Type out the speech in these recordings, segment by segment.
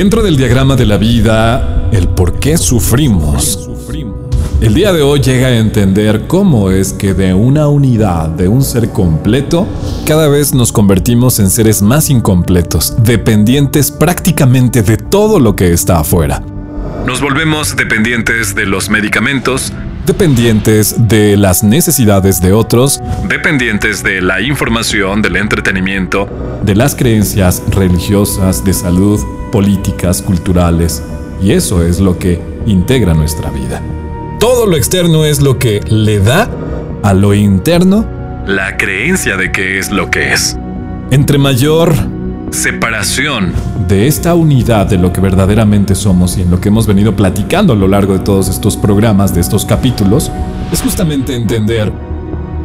Dentro del diagrama de la vida, el por qué sufrimos. El día de hoy llega a entender cómo es que de una unidad, de un ser completo, cada vez nos convertimos en seres más incompletos, dependientes prácticamente de todo lo que está afuera. Nos volvemos dependientes de los medicamentos, dependientes de las necesidades de otros, dependientes de la información, del entretenimiento, de las creencias religiosas, de salud, políticas, culturales, y eso es lo que integra nuestra vida. Todo lo externo es lo que le da a lo interno la creencia de que es lo que es. Entre mayor separación de esta unidad de lo que verdaderamente somos y en lo que hemos venido platicando a lo largo de todos estos programas, de estos capítulos, es justamente entender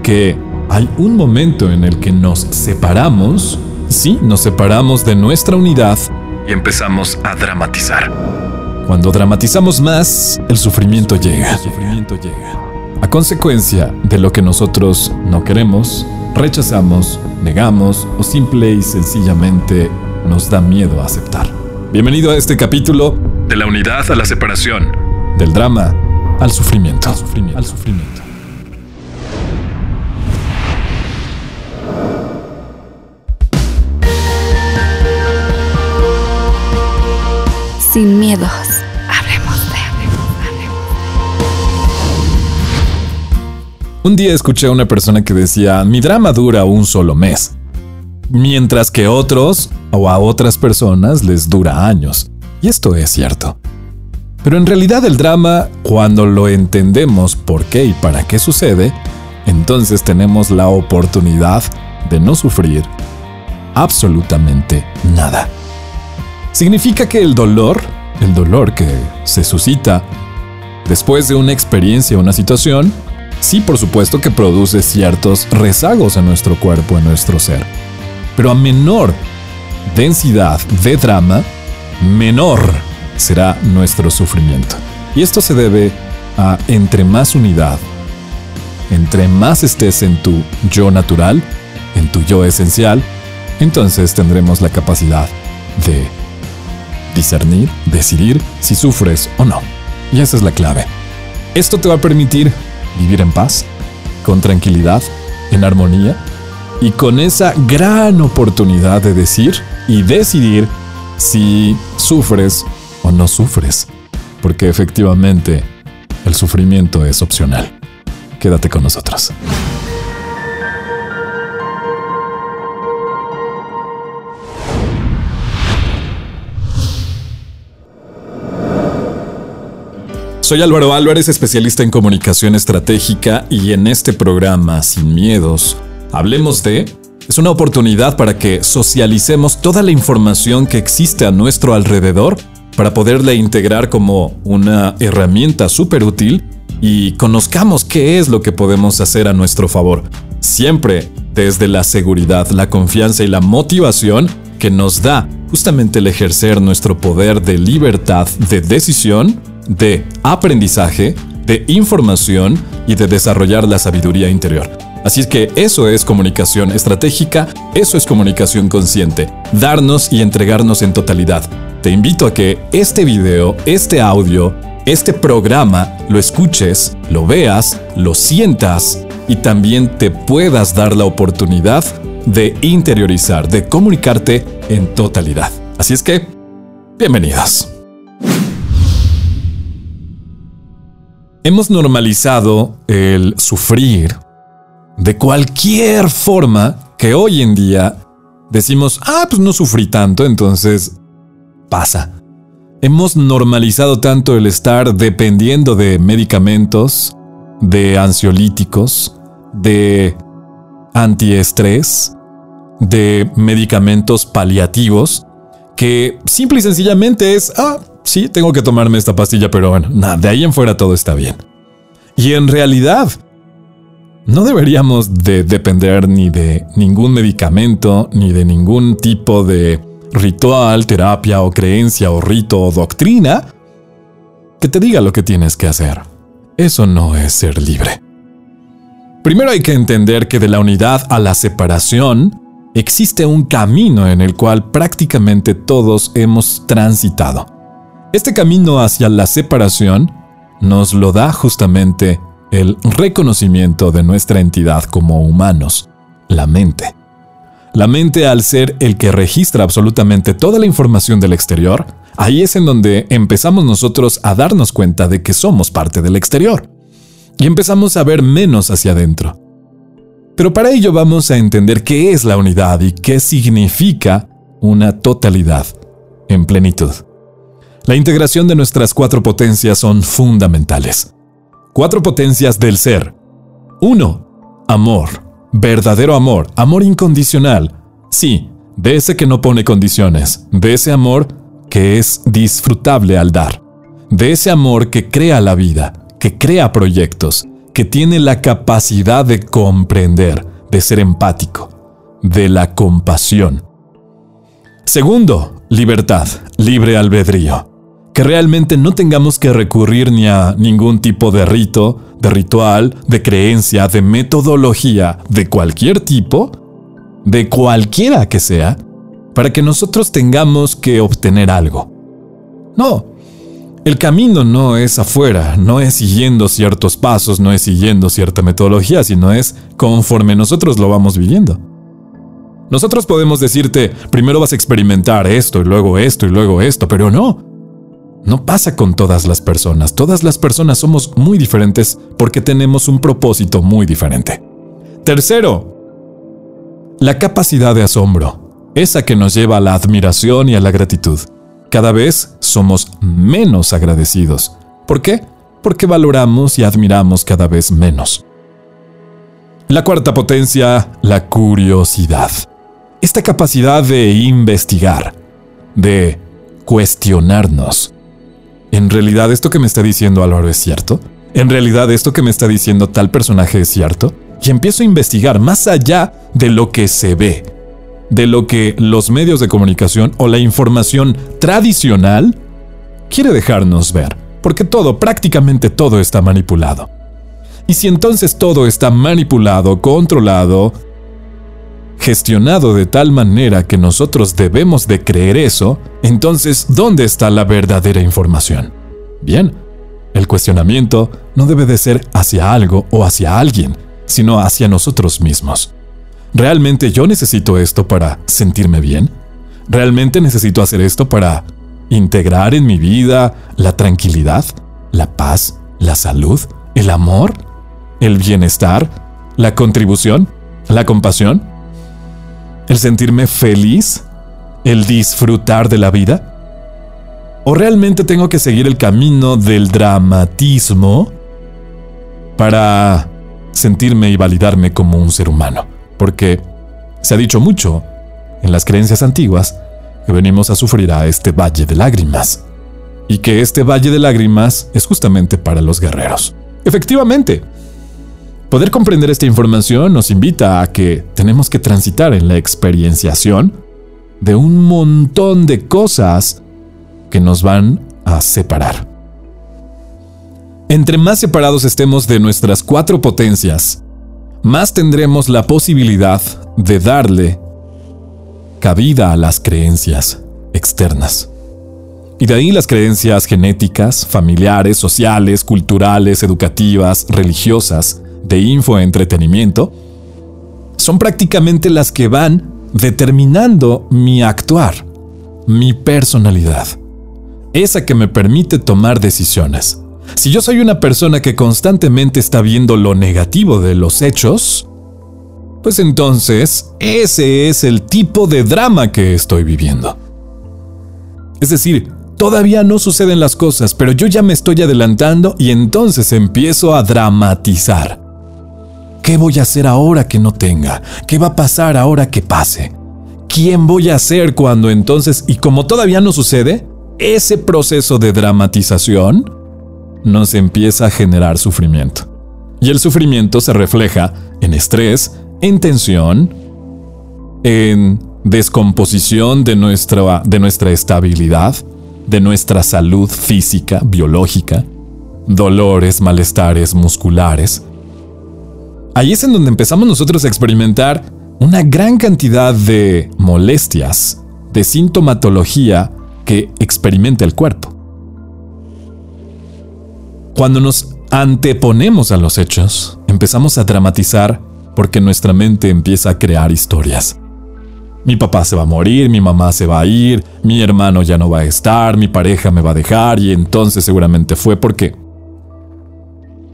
que hay un momento en el que nos separamos, sí, nos separamos de nuestra unidad y empezamos a dramatizar. Cuando dramatizamos más, el sufrimiento llega. El sufrimiento llega. A consecuencia de lo que nosotros no queremos, rechazamos, negamos o simple y sencillamente nos da miedo a aceptar. Bienvenido a este capítulo de la unidad a la separación, del drama al sufrimiento. Al sufrimiento. Al sufrimiento. Sin miedos. Un día escuché a una persona que decía, mi drama dura un solo mes, mientras que otros o a otras personas les dura años. Y esto es cierto. Pero en realidad el drama, cuando lo entendemos por qué y para qué sucede, entonces tenemos la oportunidad de no sufrir absolutamente nada. Significa que el dolor, el dolor que se suscita después de una experiencia o una situación, sí por supuesto que produce ciertos rezagos en nuestro cuerpo, en nuestro ser. Pero a menor densidad de drama, menor será nuestro sufrimiento. Y esto se debe a entre más unidad, entre más estés en tu yo natural, en tu yo esencial, entonces tendremos la capacidad de discernir, decidir si sufres o no. Y esa es la clave. Esto te va a permitir vivir en paz, con tranquilidad, en armonía y con esa gran oportunidad de decir y decidir si sufres o no sufres, porque efectivamente el sufrimiento es opcional. Quédate con nosotros. Soy Álvaro Álvarez, especialista en comunicación estratégica y en este programa, Sin Miedos, Hablemos de... Es una oportunidad para que socialicemos toda la información que existe a nuestro alrededor para poderla integrar como una herramienta súper útil y conozcamos qué es lo que podemos hacer a nuestro favor. Siempre desde la seguridad, la confianza y la motivación que nos da justamente el ejercer nuestro poder de libertad de decisión de aprendizaje, de información y de desarrollar la sabiduría interior. Así es que eso es comunicación estratégica, eso es comunicación consciente, darnos y entregarnos en totalidad. Te invito a que este video, este audio, este programa lo escuches, lo veas, lo sientas y también te puedas dar la oportunidad de interiorizar, de comunicarte en totalidad. Así es que, bienvenidos. Hemos normalizado el sufrir de cualquier forma que hoy en día decimos, ah, pues no sufrí tanto, entonces pasa. Hemos normalizado tanto el estar dependiendo de medicamentos, de ansiolíticos, de antiestrés, de medicamentos paliativos, que simple y sencillamente es, ah, sí, tengo que tomarme esta pastilla, pero bueno, nada, de ahí en fuera todo está bien. Y en realidad, no deberíamos de depender ni de ningún medicamento, ni de ningún tipo de ritual, terapia o creencia o rito o doctrina que te diga lo que tienes que hacer. Eso no es ser libre. Primero hay que entender que de la unidad a la separación existe un camino en el cual prácticamente todos hemos transitado. Este camino hacia la separación nos lo da justamente el reconocimiento de nuestra entidad como humanos, la mente. La mente al ser el que registra absolutamente toda la información del exterior, ahí es en donde empezamos nosotros a darnos cuenta de que somos parte del exterior. Y empezamos a ver menos hacia adentro. Pero para ello vamos a entender qué es la unidad y qué significa una totalidad en plenitud. La integración de nuestras cuatro potencias son fundamentales. Cuatro potencias del ser. 1. Amor. Verdadero amor. Amor incondicional. Sí, de ese que no pone condiciones. De ese amor que es disfrutable al dar. De ese amor que crea la vida, que crea proyectos, que tiene la capacidad de comprender, de ser empático, de la compasión. Segundo, libertad, libre albedrío. Que realmente no tengamos que recurrir ni a ningún tipo de rito, de ritual, de creencia, de metodología, de cualquier tipo, de cualquiera que sea, para que nosotros tengamos que obtener algo. No, el camino no es afuera, no es siguiendo ciertos pasos, no es siguiendo cierta metodología, sino es conforme nosotros lo vamos viviendo. Nosotros podemos decirte, primero vas a experimentar esto y luego esto y luego esto, pero no. No pasa con todas las personas. Todas las personas somos muy diferentes porque tenemos un propósito muy diferente. Tercero, la capacidad de asombro, esa que nos lleva a la admiración y a la gratitud cada vez somos menos agradecidos. ¿Por qué? Porque valoramos y admiramos cada vez menos. La cuarta potencia, la curiosidad. Esta capacidad de investigar, de cuestionarnos. ¿En realidad esto que me está diciendo Álvaro es cierto? ¿En realidad esto que me está diciendo tal personaje es cierto? Y empiezo a investigar más allá de lo que se ve, de lo que los medios de comunicación o la información tradicional quiere dejarnos ver, porque todo, prácticamente todo está manipulado. Y si entonces todo está manipulado, controlado, gestionado de tal manera que nosotros debemos de creer eso, entonces, ¿dónde está la verdadera información? Bien, el cuestionamiento no debe de ser hacia algo o hacia alguien, sino hacia nosotros mismos. ¿Realmente yo necesito esto para sentirme bien? ¿Realmente necesito hacer esto para integrar en mi vida la tranquilidad, la paz, la salud, el amor, el bienestar, la contribución, la compasión? ¿El sentirme feliz? ¿El disfrutar de la vida? ¿O realmente tengo que seguir el camino del dramatismo para sentirme y validarme como un ser humano? porque se ha dicho mucho en las creencias antiguas que venimos a sufrir a este valle de lágrimas, y que este valle de lágrimas es justamente para los guerreros. Efectivamente, poder comprender esta información nos invita a que tenemos que transitar en la experienciación de un montón de cosas que nos van a separar. Entre más separados estemos de nuestras cuatro potencias, más tendremos la posibilidad de darle cabida a las creencias externas. Y de ahí las creencias genéticas, familiares, sociales, culturales, educativas, religiosas, de infoentretenimiento, son prácticamente las que van determinando mi actuar, mi personalidad, esa que me permite tomar decisiones. Si yo soy una persona que constantemente está viendo lo negativo de los hechos, pues entonces ese es el tipo de drama que estoy viviendo. Es decir, todavía no suceden las cosas, pero yo ya me estoy adelantando y entonces empiezo a dramatizar. ¿Qué voy a hacer ahora que no tenga? ¿Qué va a pasar ahora que pase? ¿Quién voy a ser cuando entonces, y como todavía no sucede, ese proceso de dramatización nos empieza a generar sufrimiento. Y el sufrimiento se refleja en estrés, en tensión, en descomposición de nuestra, de nuestra estabilidad, de nuestra salud física, biológica, dolores, malestares musculares. Ahí es en donde empezamos nosotros a experimentar una gran cantidad de molestias, de sintomatología que experimenta el cuerpo. Cuando nos anteponemos a los hechos, empezamos a dramatizar porque nuestra mente empieza a crear historias. Mi papá se va a morir, mi mamá se va a ir, mi hermano ya no va a estar, mi pareja me va a dejar y entonces seguramente fue porque...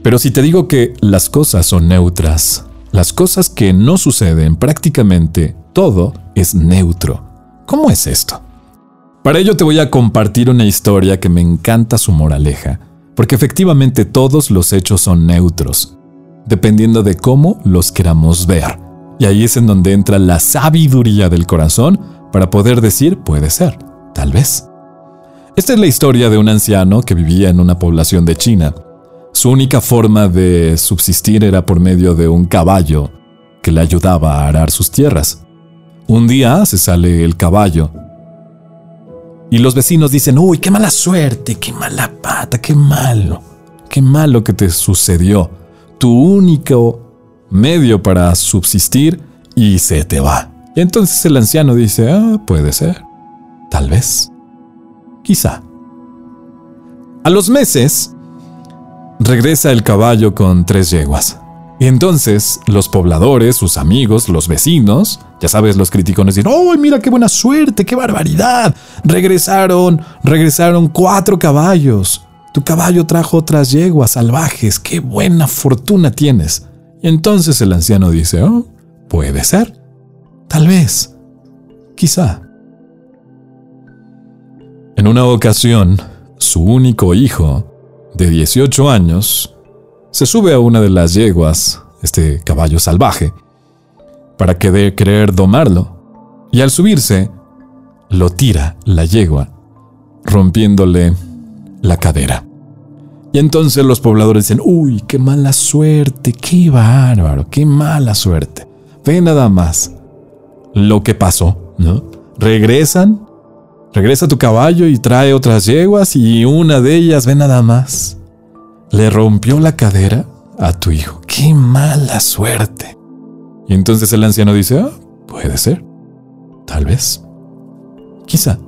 Pero si te digo que las cosas son neutras, las cosas que no suceden, prácticamente todo es neutro. ¿Cómo es esto? Para ello te voy a compartir una historia que me encanta su moraleja, porque efectivamente todos los hechos son neutros, dependiendo de cómo los queramos ver. Y ahí es en donde entra la sabiduría del corazón para poder decir puede ser, tal vez. Esta es la historia de un anciano que vivía en una población de China su única forma de subsistir era por medio de un caballo que le ayudaba a arar sus tierras. Un día se sale el caballo y los vecinos dicen, uy, qué mala suerte, qué mala pata, qué malo, qué malo que te sucedió. Tu único medio para subsistir y se te va. Y entonces el anciano dice, ah, puede ser, tal vez, quizá. A los meses, regresa el caballo con tres yeguas. Y entonces los pobladores, sus amigos, los vecinos, ya sabes, los criticones dicen, ¡Oh, mira qué buena suerte, qué barbaridad! Regresaron, regresaron cuatro caballos. Tu caballo trajo otras yeguas salvajes, qué buena fortuna tienes. Y entonces el anciano dice, oh, puede ser, tal vez, quizá. En una ocasión, su único hijo de 18 años, se sube a una de las yeguas, este caballo salvaje, para que querer domarlo, y al subirse, lo tira la yegua, rompiéndole la cadera. Y entonces los pobladores dicen, uy, qué mala suerte, qué bárbaro, qué mala suerte. Ve nada más lo que pasó, ¿no? Regresan Regresa tu caballo y trae otras yeguas y una de ellas, ve nada más, le rompió la cadera a tu hijo. ¡Qué mala suerte! Y entonces el anciano dice, ah, puede ser, tal vez, quizá.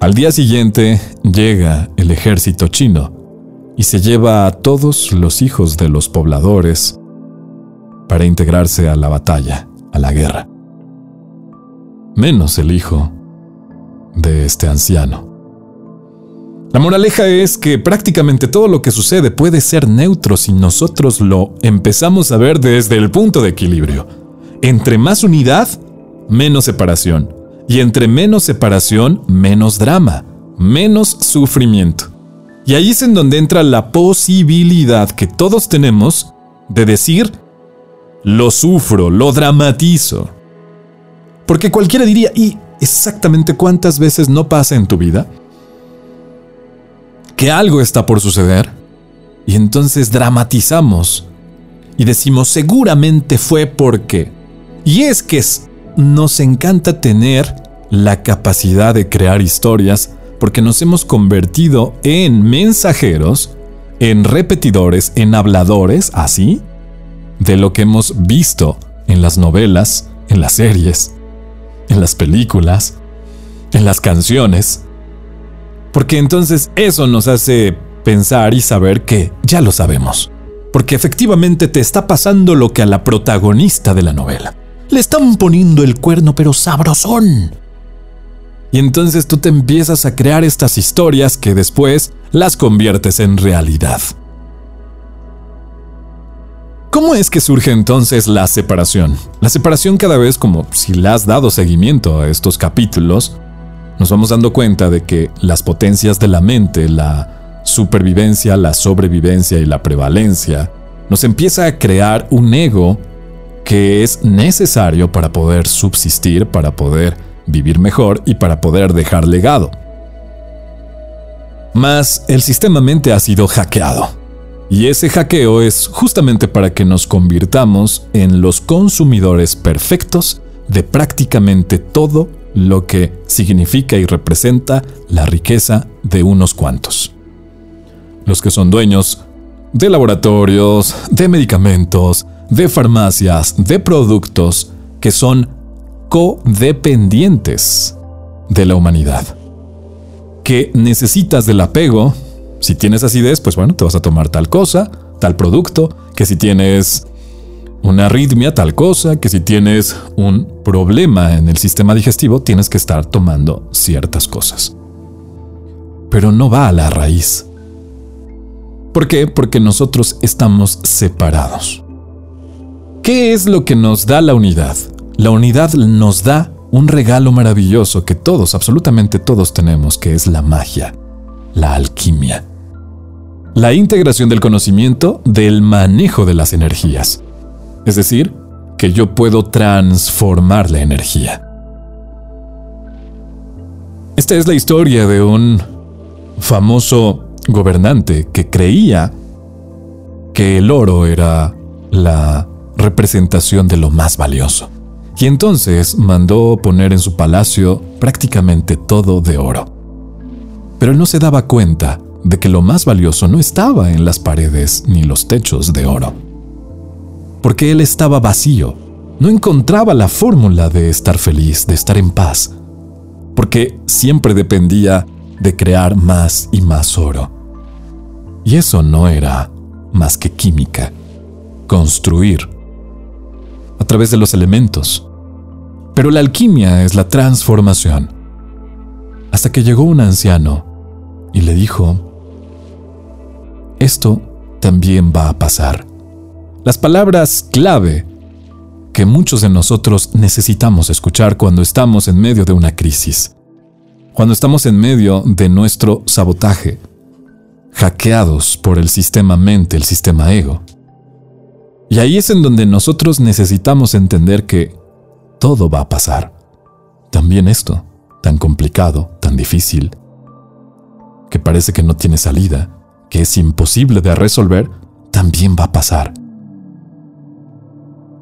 Al día siguiente llega el ejército chino y se lleva a todos los hijos de los pobladores para integrarse a la batalla, a la guerra. Menos el hijo de este anciano. La moraleja es que prácticamente todo lo que sucede puede ser neutro si nosotros lo empezamos a ver desde el punto de equilibrio. Entre más unidad, menos separación. Y entre menos separación, menos drama, menos sufrimiento. Y ahí es en donde entra la posibilidad que todos tenemos de decir, lo sufro, lo dramatizo. Porque cualquiera diría, ¿y exactamente cuántas veces no pasa en tu vida que algo está por suceder y entonces dramatizamos y decimos seguramente fue porque. Y es que nos encanta tener la capacidad de crear historias porque nos hemos convertido en mensajeros, en repetidores, en habladores, así, de lo que hemos visto en las novelas, en las series, en las películas, en las canciones. Porque entonces eso nos hace pensar y saber que ya lo sabemos. Porque efectivamente te está pasando lo que a la protagonista de la novela. Le están poniendo el cuerno pero sabrosón. Y entonces tú te empiezas a crear estas historias que después las conviertes en realidad. ¿Cómo es que surge entonces la separación? La separación cada vez como si le has dado seguimiento a estos capítulos, nos vamos dando cuenta de que las potencias de la mente, la supervivencia, la sobrevivencia y la prevalencia, nos empieza a crear un ego que es necesario para poder subsistir, para poder vivir mejor y para poder dejar legado. Mas el sistema mente ha sido hackeado. Y ese hackeo es justamente para que nos convirtamos en los consumidores perfectos de prácticamente todo lo que significa y representa la riqueza de unos cuantos. Los que son dueños de laboratorios, de medicamentos, de farmacias, de productos que son codependientes de la humanidad. Que necesitas del apego. Si tienes acidez, pues bueno, te vas a tomar tal cosa, tal producto. Que si tienes una arritmia, tal cosa. Que si tienes un problema en el sistema digestivo, tienes que estar tomando ciertas cosas. Pero no va a la raíz. ¿Por qué? Porque nosotros estamos separados. ¿Qué es lo que nos da la unidad? La unidad nos da un regalo maravilloso que todos, absolutamente todos tenemos, que es la magia, la alquimia. La integración del conocimiento del manejo de las energías. Es decir, que yo puedo transformar la energía. Esta es la historia de un famoso gobernante que creía que el oro era la representación de lo más valioso y entonces mandó poner en su palacio prácticamente todo de oro. Pero él no se daba cuenta de que lo más valioso no estaba en las paredes ni los techos de oro. Porque él estaba vacío, no encontraba la fórmula de estar feliz, de estar en paz, porque siempre dependía de crear más y más oro. Y eso no era más que química, construir a través de los elementos. Pero la alquimia es la transformación. Hasta que llegó un anciano y le dijo, esto también va a pasar. Las palabras clave que muchos de nosotros necesitamos escuchar cuando estamos en medio de una crisis, cuando estamos en medio de nuestro sabotaje, hackeados por el sistema mente, el sistema ego. Y ahí es en donde nosotros necesitamos entender que todo va a pasar. También esto, tan complicado, tan difícil, que parece que no tiene salida, que es imposible de resolver, también va a pasar.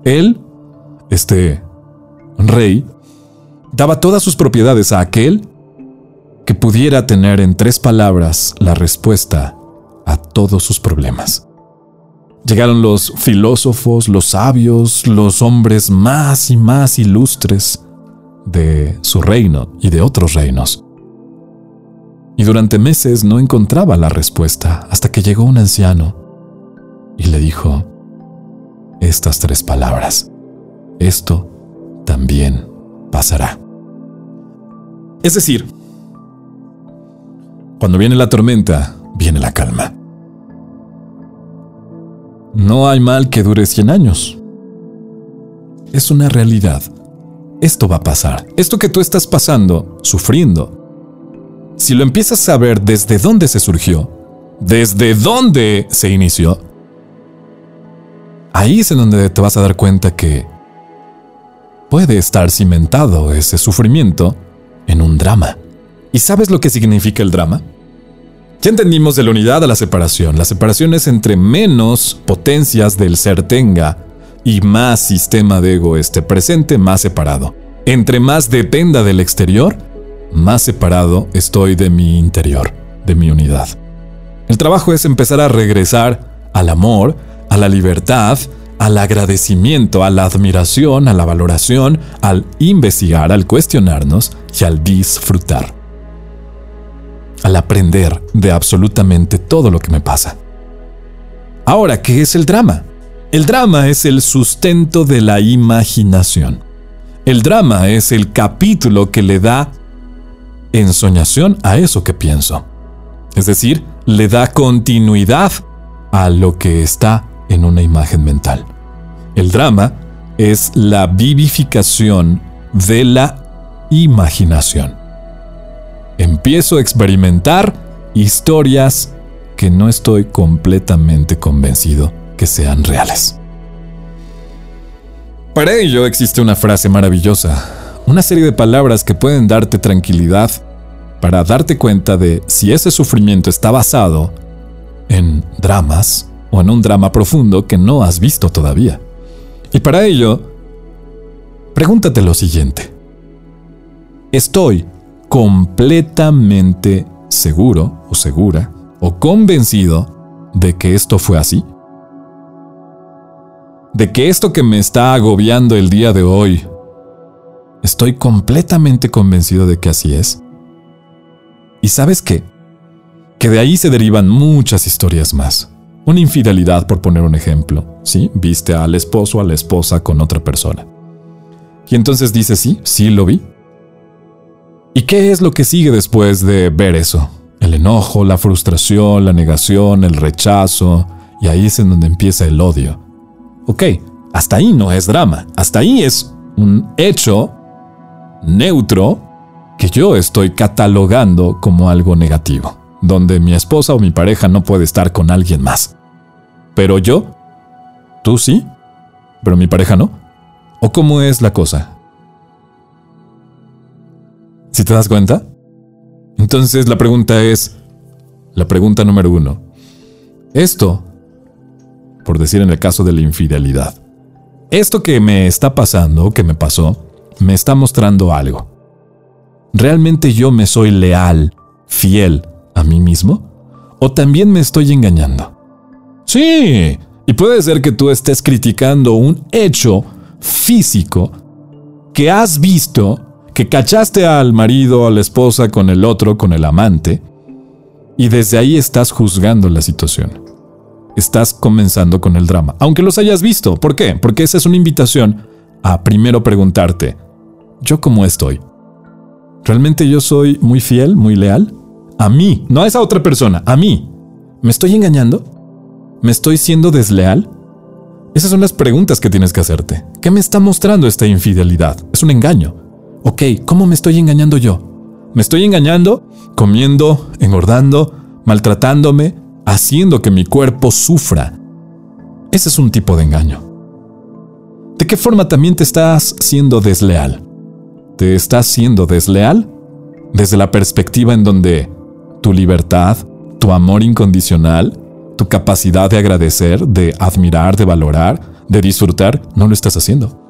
Él, este rey, daba todas sus propiedades a aquel que pudiera tener en tres palabras la respuesta a todos sus problemas. Llegaron los filósofos, los sabios, los hombres más y más ilustres de su reino y de otros reinos. Y durante meses no encontraba la respuesta hasta que llegó un anciano y le dijo estas tres palabras. Esto también pasará. Es decir, cuando viene la tormenta, viene la calma. No hay mal que dure 100 años. Es una realidad. Esto va a pasar. Esto que tú estás pasando, sufriendo, si lo empiezas a ver desde dónde se surgió, desde dónde se inició, ahí es en donde te vas a dar cuenta que puede estar cimentado ese sufrimiento en un drama. ¿Y sabes lo que significa el drama? Ya entendimos de la unidad a la separación. La separación es entre menos potencias del ser tenga y más sistema de ego esté presente, más separado. Entre más dependa del exterior, más separado estoy de mi interior, de mi unidad. El trabajo es empezar a regresar al amor, a la libertad, al agradecimiento, a la admiración, a la valoración, al investigar, al cuestionarnos y al disfrutar al aprender de absolutamente todo lo que me pasa. Ahora, ¿qué es el drama? El drama es el sustento de la imaginación. El drama es el capítulo que le da ensoñación a eso que pienso. Es decir, le da continuidad a lo que está en una imagen mental. El drama es la vivificación de la imaginación empiezo a experimentar historias que no estoy completamente convencido que sean reales. Para ello existe una frase maravillosa, una serie de palabras que pueden darte tranquilidad para darte cuenta de si ese sufrimiento está basado en dramas o en un drama profundo que no has visto todavía. Y para ello, pregúntate lo siguiente. ¿Estoy completamente seguro o segura o convencido de que esto fue así? de que esto que me está agobiando el día de hoy, estoy completamente convencido de que así es. ¿Y sabes qué? Que de ahí se derivan muchas historias más. Una infidelidad, por poner un ejemplo, ¿sí? Viste al esposo o a la esposa con otra persona. Y entonces dices, sí, sí lo vi. ¿Y qué es lo que sigue después de ver eso? El enojo, la frustración, la negación, el rechazo, y ahí es en donde empieza el odio. Ok, hasta ahí no es drama, hasta ahí es un hecho neutro que yo estoy catalogando como algo negativo, donde mi esposa o mi pareja no puede estar con alguien más. Pero yo, tú sí, pero mi pareja no. ¿O cómo es la cosa? ¿Si te das cuenta? Entonces la pregunta es, la pregunta número uno, esto, por decir en el caso de la infidelidad, esto que me está pasando, que me pasó, me está mostrando algo. ¿Realmente yo me soy leal, fiel a mí mismo? ¿O también me estoy engañando? Sí, y puede ser que tú estés criticando un hecho físico que has visto, que cachaste al marido a la esposa con el otro, con el amante, y desde ahí estás juzgando la situación. Estás comenzando con el drama, aunque los hayas visto. ¿Por qué? Porque esa es una invitación a primero preguntarte, ¿yo cómo estoy? ¿Realmente yo soy muy fiel, muy leal? A mí, no a esa otra persona, a mí. ¿Me estoy engañando? ¿Me estoy siendo desleal? Esas son las preguntas que tienes que hacerte. ¿Qué me está mostrando esta infidelidad? Es un engaño. Ok, ¿cómo me estoy engañando yo? ¿Me estoy engañando comiendo, engordando, maltratándome, haciendo que mi cuerpo sufra? Ese es un tipo de engaño. ¿De qué forma también te estás siendo desleal? ¿Te estás siendo desleal? Desde la perspectiva en donde tu libertad, tu amor incondicional, tu capacidad de agradecer, de admirar, de valorar, de disfrutar, no lo estás haciendo.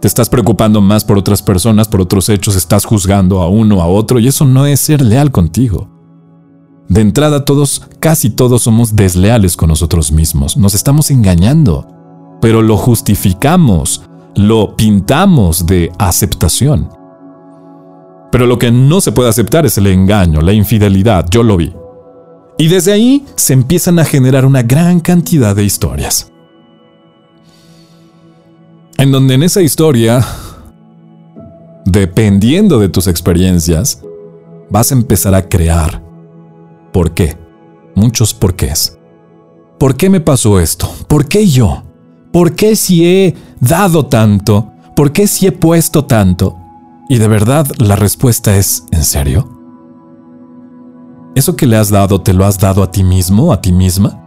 Te estás preocupando más por otras personas, por otros hechos, estás juzgando a uno, a otro, y eso no es ser leal contigo. De entrada todos, casi todos somos desleales con nosotros mismos, nos estamos engañando, pero lo justificamos, lo pintamos de aceptación. Pero lo que no se puede aceptar es el engaño, la infidelidad, yo lo vi. Y desde ahí se empiezan a generar una gran cantidad de historias. En donde en esa historia, dependiendo de tus experiencias, vas a empezar a crear. ¿Por qué? Muchos porqués. ¿Por qué me pasó esto? ¿Por qué yo? ¿Por qué si he dado tanto? ¿Por qué si he puesto tanto? Y de verdad la respuesta es, ¿en serio? ¿Eso que le has dado te lo has dado a ti mismo, a ti misma?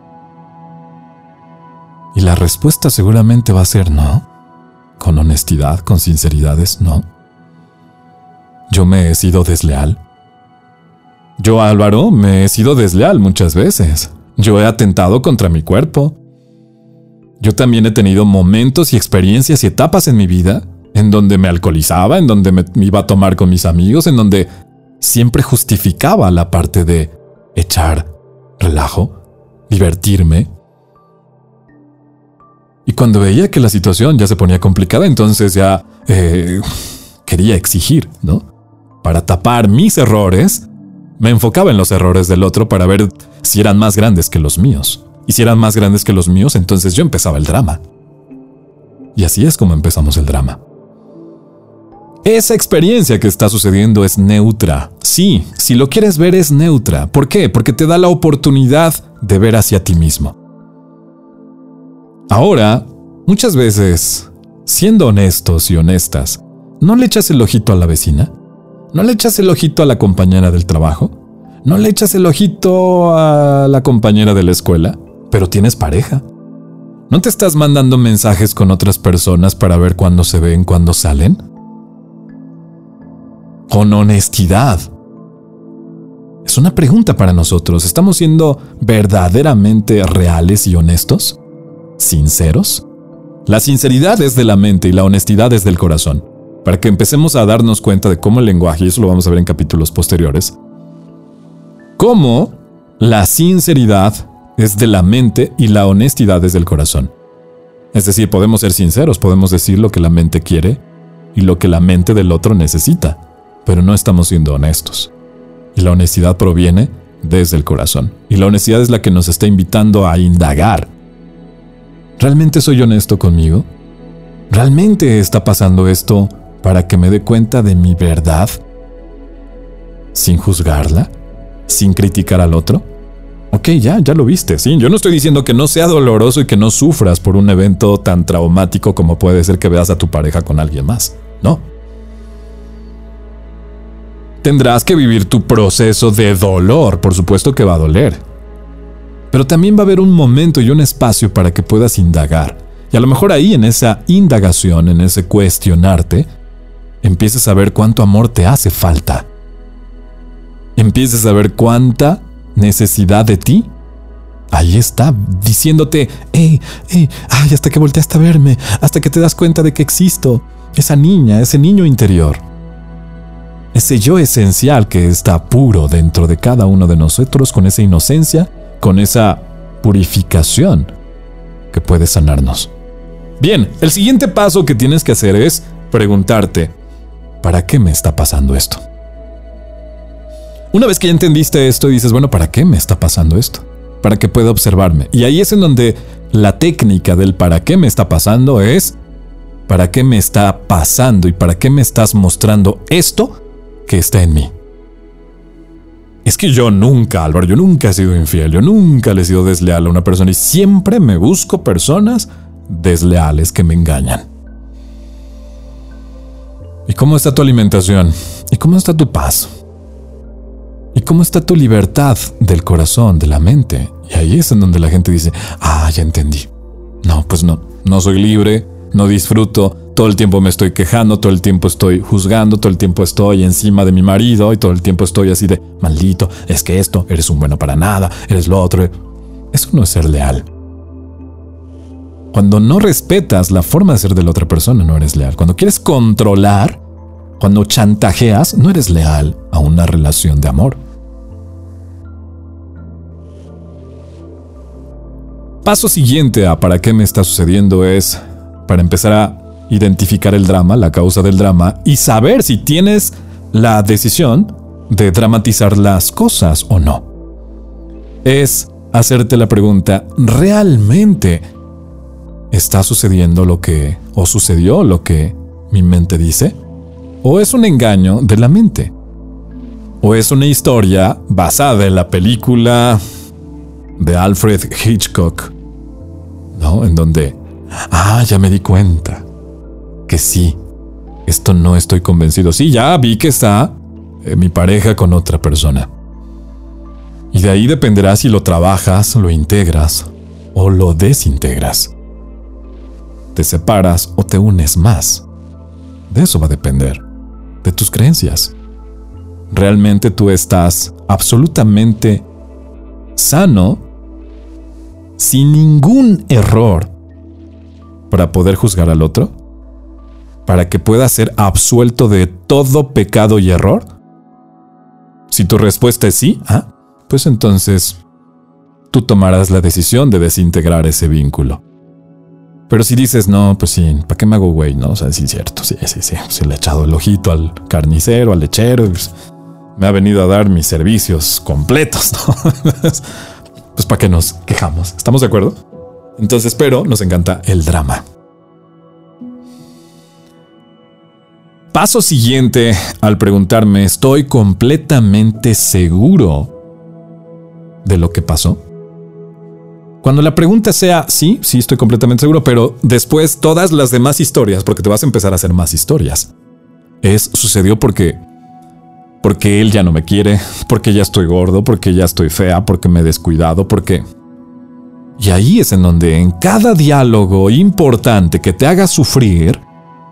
Y la respuesta seguramente va a ser no. Con honestidad, con sinceridad es no. Yo me he sido desleal. Yo, Álvaro, me he sido desleal muchas veces. Yo he atentado contra mi cuerpo. Yo también he tenido momentos y experiencias y etapas en mi vida en donde me alcoholizaba, en donde me, iba a tomar con mis amigos, en donde siempre justificaba la parte de echar relajo, divertirme. Y cuando veía que la situación ya se ponía complicada, entonces ya eh, quería exigir, ¿no? Para tapar mis errores, me enfocaba en los errores del otro para ver si eran más grandes que los míos. Y si eran más grandes que los míos, entonces yo empezaba el drama. Y así es como empezamos el drama. Esa experiencia que está sucediendo es neutra. Sí, si lo quieres ver es neutra. ¿Por qué? Porque te da la oportunidad de ver hacia ti mismo. Ahora, muchas veces, siendo honestos y honestas, ¿no le echas el ojito a la vecina? ¿No le echas el ojito a la compañera del trabajo? ¿No le echas el ojito a la compañera de la escuela? Pero tienes pareja. ¿No te estás mandando mensajes con otras personas para ver cuándo se ven, cuándo salen? con honestidad? Es una pregunta para nosotros. ¿Estamos siendo verdaderamente reales y honestos? ¿Sinceros? La sinceridad es de la mente y la honestidad es del corazón. Para que empecemos a darnos cuenta de cómo el lenguaje, y eso lo vamos a ver en capítulos posteriores, cómo la sinceridad es de la mente y la honestidad es del corazón. Es decir, podemos ser sinceros, podemos decir lo que la mente quiere y lo que la mente del otro necesita, pero no estamos siendo honestos. Y la honestidad proviene desde el corazón. Y la honestidad es la que nos está invitando a indagar. ¿Realmente soy honesto conmigo? ¿Realmente está pasando esto para que me dé cuenta de mi verdad? Sin juzgarla, sin criticar al otro. Ok, ya, ya lo viste, sí. Yo no estoy diciendo que no sea doloroso y que no sufras por un evento tan traumático como puede ser que veas a tu pareja con alguien más. No. Tendrás que vivir tu proceso de dolor, por supuesto que va a doler. Pero también va a haber un momento y un espacio para que puedas indagar. Y a lo mejor ahí, en esa indagación, en ese cuestionarte, empieces a ver cuánto amor te hace falta. Empieces a ver cuánta necesidad de ti. Ahí está, diciéndote, eh, eh, ay, hasta que volteaste a verme, hasta que te das cuenta de que existo, esa niña, ese niño interior. Ese yo esencial que está puro dentro de cada uno de nosotros, con esa inocencia, con esa purificación que puede sanarnos. Bien, el siguiente paso que tienes que hacer es preguntarte, ¿para qué me está pasando esto? Una vez que ya entendiste esto, dices, bueno, ¿para qué me está pasando esto? Para que pueda observarme. Y ahí es en donde la técnica del para qué me está pasando es, ¿para qué me está pasando y para qué me estás mostrando esto que está en mí? Es que yo nunca, Álvaro, yo nunca he sido infiel, yo nunca le he sido desleal a una persona y siempre me busco personas desleales que me engañan. ¿Y cómo está tu alimentación? ¿Y cómo está tu paz? ¿Y cómo está tu libertad del corazón, de la mente? Y ahí es en donde la gente dice, ah, ya entendí. No, pues no, no soy libre, no disfruto, todo el tiempo me estoy quejando, todo el tiempo estoy juzgando, todo el tiempo estoy encima de mi marido y todo el tiempo estoy así de, maldito, es que esto, eres un bueno para nada, eres lo otro. Eso no es ser leal. Cuando no respetas la forma de ser de la otra persona, no eres leal. Cuando quieres controlar, cuando chantajeas, no eres leal a una relación de amor. Paso siguiente a para qué me está sucediendo es para empezar a identificar el drama, la causa del drama, y saber si tienes la decisión de dramatizar las cosas o no. Es hacerte la pregunta, ¿realmente está sucediendo lo que, o sucedió lo que mi mente dice? o es un engaño de la mente. O es una historia basada en la película de Alfred Hitchcock, En donde, ah, ya me di cuenta que sí, esto no estoy convencido. Sí, ya vi que está eh, mi pareja con otra persona. Y de ahí dependerá si lo trabajas, lo integras o lo desintegras. Te separas o te unes más. De eso va a depender de tus creencias. ¿Realmente tú estás absolutamente sano, sin ningún error, para poder juzgar al otro? ¿Para que pueda ser absuelto de todo pecado y error? Si tu respuesta es sí, ah, pues entonces tú tomarás la decisión de desintegrar ese vínculo. Pero si dices, no, pues sí, ¿para qué me hago güey? No, o sea, sí cierto, sí, sí, sí. Se le he echado el ojito al carnicero, al lechero, pues, me ha venido a dar mis servicios completos, ¿no? pues para qué nos quejamos, ¿estamos de acuerdo? Entonces, pero nos encanta el drama. Paso siguiente al preguntarme, ¿estoy completamente seguro de lo que pasó? Cuando la pregunta sea sí, sí, estoy completamente seguro, pero después todas las demás historias, porque te vas a empezar a hacer más historias. Es sucedió porque porque él ya no me quiere, porque ya estoy gordo, porque ya estoy fea, porque me he descuidado, porque y ahí es en donde en cada diálogo importante que te haga sufrir,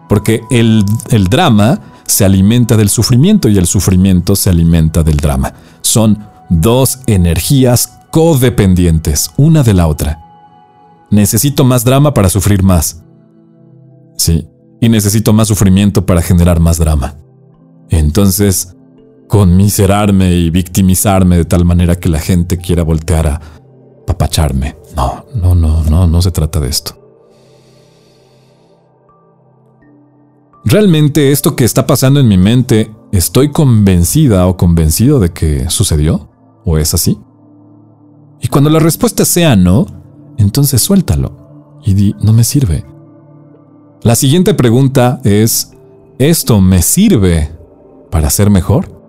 porque el, el drama se alimenta del sufrimiento y el sufrimiento se alimenta del drama. Son dos energías codependientes una de la otra. Necesito más drama para sufrir más. Sí, y necesito más sufrimiento para generar más drama. Entonces, conmiserarme y victimizarme de tal manera que la gente quiera voltear a papacharme. No, no, no, no, no se trata de esto. ¿realmente esto que está pasando en mi mente, estoy convencida o convencido de que sucedió? ¿O es así? Y cuando la respuesta sea no, entonces suéltalo y di, no me sirve. La siguiente pregunta es, ¿esto me sirve para ser mejor?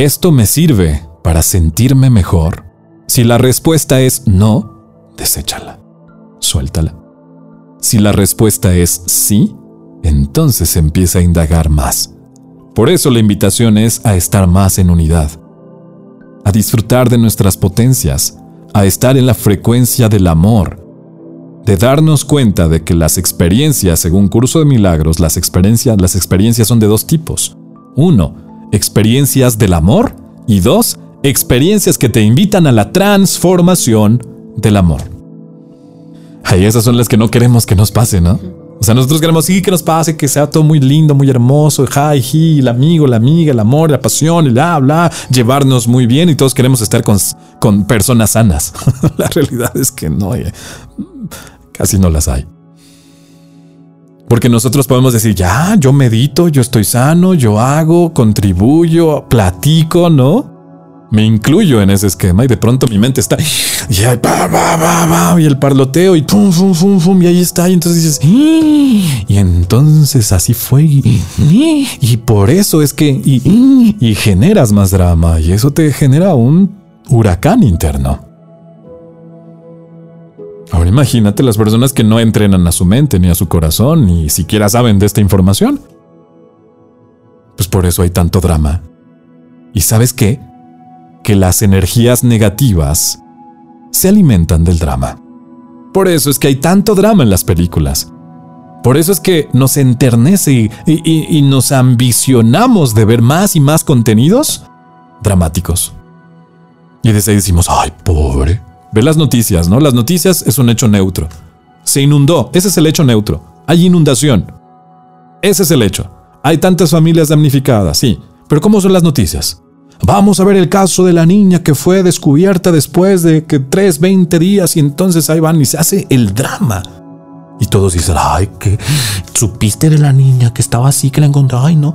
¿Esto me sirve para sentirme mejor? Si la respuesta es no, deséchala, suéltala. Si la respuesta es sí, entonces empieza a indagar más. Por eso la invitación es a estar más en unidad, a disfrutar de nuestras potencias, a estar en la frecuencia del amor, de darnos cuenta de que las experiencias, según Curso de Milagros, las experiencias, las experiencias son de dos tipos. Uno, experiencias del amor y dos, experiencias que te invitan a la transformación del amor. Ay, esas son las que no queremos que nos pase, ¿no? O sea, nosotros queremos sí que nos pase, que sea todo muy lindo, muy hermoso, hi, hi, el amigo, la amiga, el amor, la pasión, el bla, bla, llevarnos muy bien y todos queremos estar con, con personas sanas. la realidad es que no, casi no las hay. Porque nosotros podemos decir, ya, yo medito, yo estoy sano, yo hago, contribuyo, platico, ¿no? me incluyo en ese esquema y de pronto mi mente está y, y el parloteo y pum, pum, pum, pum, y ahí está. Y entonces dices, y entonces así fue. Y, por eso es que y, y generas más drama y eso te genera un huracán interno. Ahora imagínate las personas que no entrenan a su mente ni a su corazón ni siquiera saben de esta información. Pues por eso hay tanto drama. ¿Y sabes qué? que las energías negativas se alimentan del drama. Por eso es que hay tanto drama en las películas. Por eso es que nos enternece y, nos ambicionamos de ver más y más contenidos dramáticos. Y desde ahí decimos, ay, pobre. Ve las noticias, ¿no? Las noticias es un hecho neutro. Se inundó, ese es el hecho neutro. Hay inundación. Ese es el hecho. Hay tantas familias damnificadas, sí. Pero ¿cómo son las noticias? Vamos a ver el caso de la niña que fue descubierta después de que tres, veinte días y entonces ahí van y se hace el drama. Y todos dicen, ay, que supiste de la niña que estaba así, que la encontró, ay, no.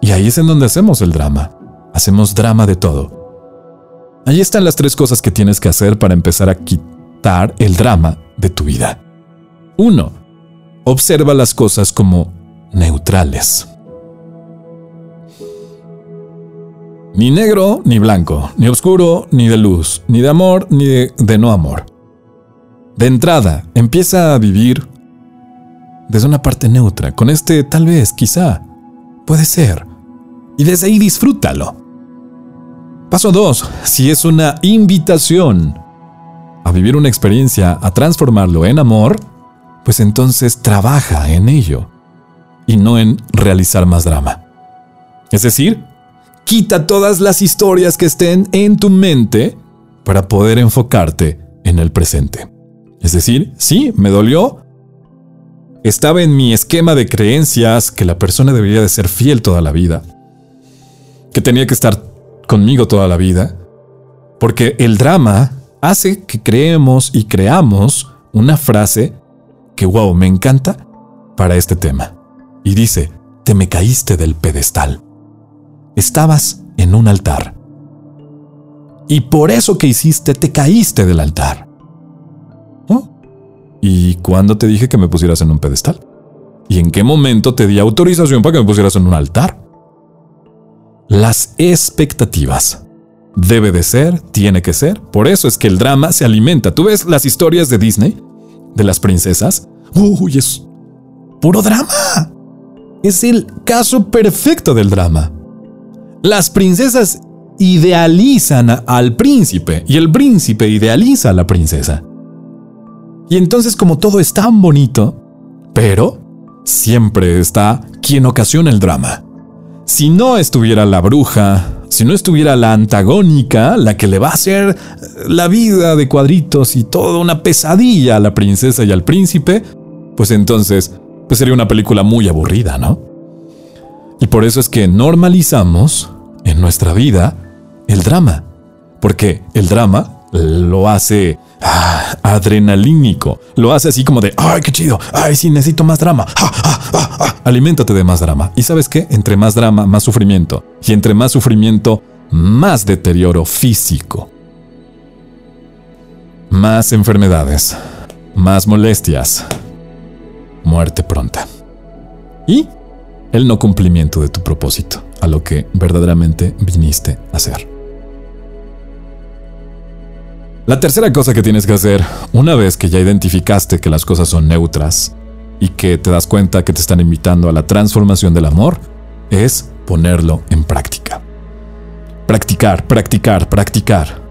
Y ahí es en donde hacemos el drama. Hacemos drama de todo. Ahí están las tres cosas que tienes que hacer para empezar a quitar el drama de tu vida. Uno, observa las cosas como neutrales. Ni negro ni blanco, ni oscuro ni de luz, ni de amor ni de, no amor. De entrada, empieza a vivir desde una parte neutra, con este tal vez, quizá, puede ser, y desde ahí disfrútalo. Paso 2. Si es una invitación a vivir una experiencia, a transformarlo en amor, pues entonces trabaja en ello y no en realizar más drama. Es decir, Quita todas las historias que estén en tu mente para poder enfocarte en el presente. Es decir, sí, me dolió. Estaba en mi esquema de creencias que la persona debería de ser fiel toda la vida. Que tenía que estar conmigo toda la vida. Porque el drama hace que creemos y creamos una frase que, wow, me encanta para este tema. Y dice, te me caíste del pedestal estabas en un altar. Y por eso que hiciste, te caíste del altar. ¿Y cuándo te dije que me pusieras en un pedestal? ¿Y en qué momento te di autorización para que me pusieras en un altar? Las expectativas. Debe de ser, tiene que ser. Por eso es que el drama se alimenta. ¿Tú ves las historias de Disney? De las princesas. Uy, es puro drama. Es el caso perfecto del drama. Las princesas idealizan al príncipe y el príncipe idealiza a la princesa. Y entonces como todo es tan bonito, pero siempre está quien ocasiona el drama. Si no estuviera la bruja, si no estuviera la antagónica, la que le va a hacer la vida de cuadritos y toda una pesadilla a la princesa y al príncipe, pues entonces pues sería una película muy aburrida, ¿no? Y por eso es que normalizamos en nuestra vida el drama. Porque el drama lo hace ah, adrenalínico, lo hace así como de, ay, qué chido, ay, sí, necesito más drama, ah, aliméntate de más drama. Y sabes qué, entre más drama, más sufrimiento, y entre más sufrimiento, más deterioro físico, más enfermedades, más molestias, muerte pronta. Y el no cumplimiento de tu propósito, a lo que verdaderamente viniste a hacer. La tercera cosa que tienes que hacer, una vez que ya identificaste que las cosas son neutras y que te das cuenta que te están invitando a la transformación del amor, es ponerlo en práctica. Practicar, practicar, practicar.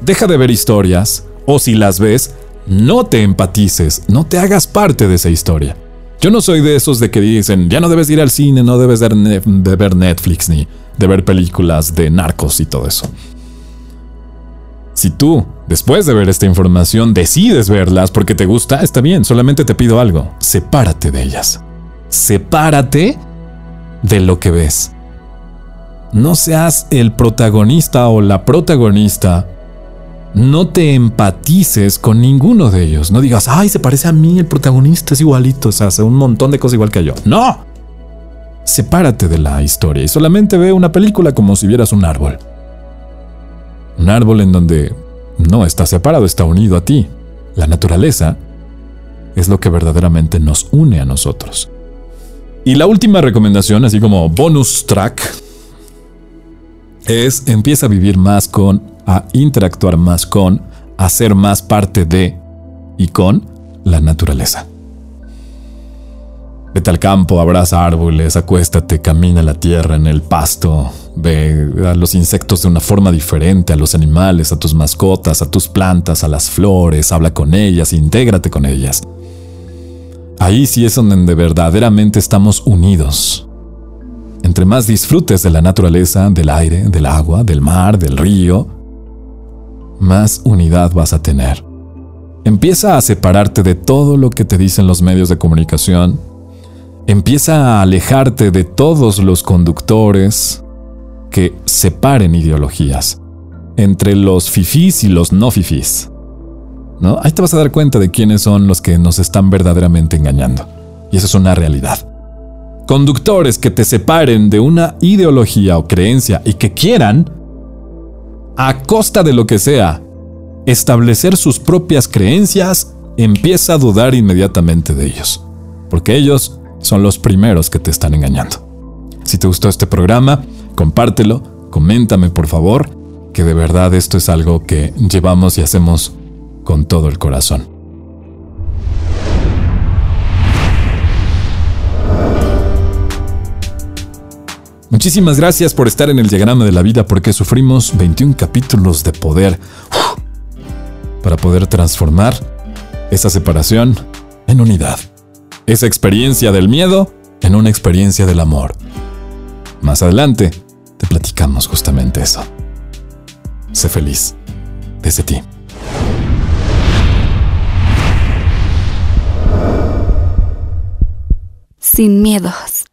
Deja de ver historias, o si las ves, no te empatices, no te hagas parte de esa historia. Yo no soy de esos de que dicen, ya no debes ir al cine, no debes de ver Netflix ni de ver películas de narcos y todo eso. Si tú, después de ver esta información, decides verlas porque te gusta, está bien, solamente te pido algo, sepárate de ellas. Sepárate de lo que ves. No seas el protagonista o la protagonista no te empatices con ninguno de ellos. No digas, ay, se parece a mí, el protagonista es igualito, o sea, hace un montón de cosas igual que yo. No. Sepárate de la historia y solamente ve una película como si vieras un árbol. Un árbol en donde no está separado, está unido a ti. La naturaleza es lo que verdaderamente nos une a nosotros. Y la última recomendación, así como bonus track, es empieza a vivir más con a interactuar más con, a ser más parte de y con la naturaleza. Vete al campo, abraza árboles, acuéstate, camina la tierra en el pasto, ve a los insectos de una forma diferente, a los animales, a tus mascotas, a tus plantas, a las flores, habla con ellas, intégrate con ellas. Ahí sí es donde verdaderamente estamos unidos. Entre más disfrutes de la naturaleza, del aire, del agua, del mar, del río, más unidad vas a tener. Empieza a separarte de todo lo que te dicen los medios de comunicación. Empieza a alejarte de todos los conductores que separen ideologías entre los fifís y los no fifís. ¿No? Ahí te vas a dar cuenta de quiénes son los que nos están verdaderamente engañando. Y eso es una realidad. Conductores que te separen de una ideología o creencia y que quieran a costa de lo que sea, establecer sus propias creencias, empieza a dudar inmediatamente de ellos, porque ellos son los primeros que te están engañando. Si te gustó este programa, compártelo, coméntame por favor, que de verdad esto es algo que llevamos y hacemos con todo el corazón. Muchísimas gracias por estar en el diagrama de la vida porque sufrimos 21 capítulos de poder para poder transformar esa separación en unidad. Esa experiencia del miedo en una experiencia del amor. Más adelante te platicamos justamente eso. Sé feliz desde ti. Sin miedos.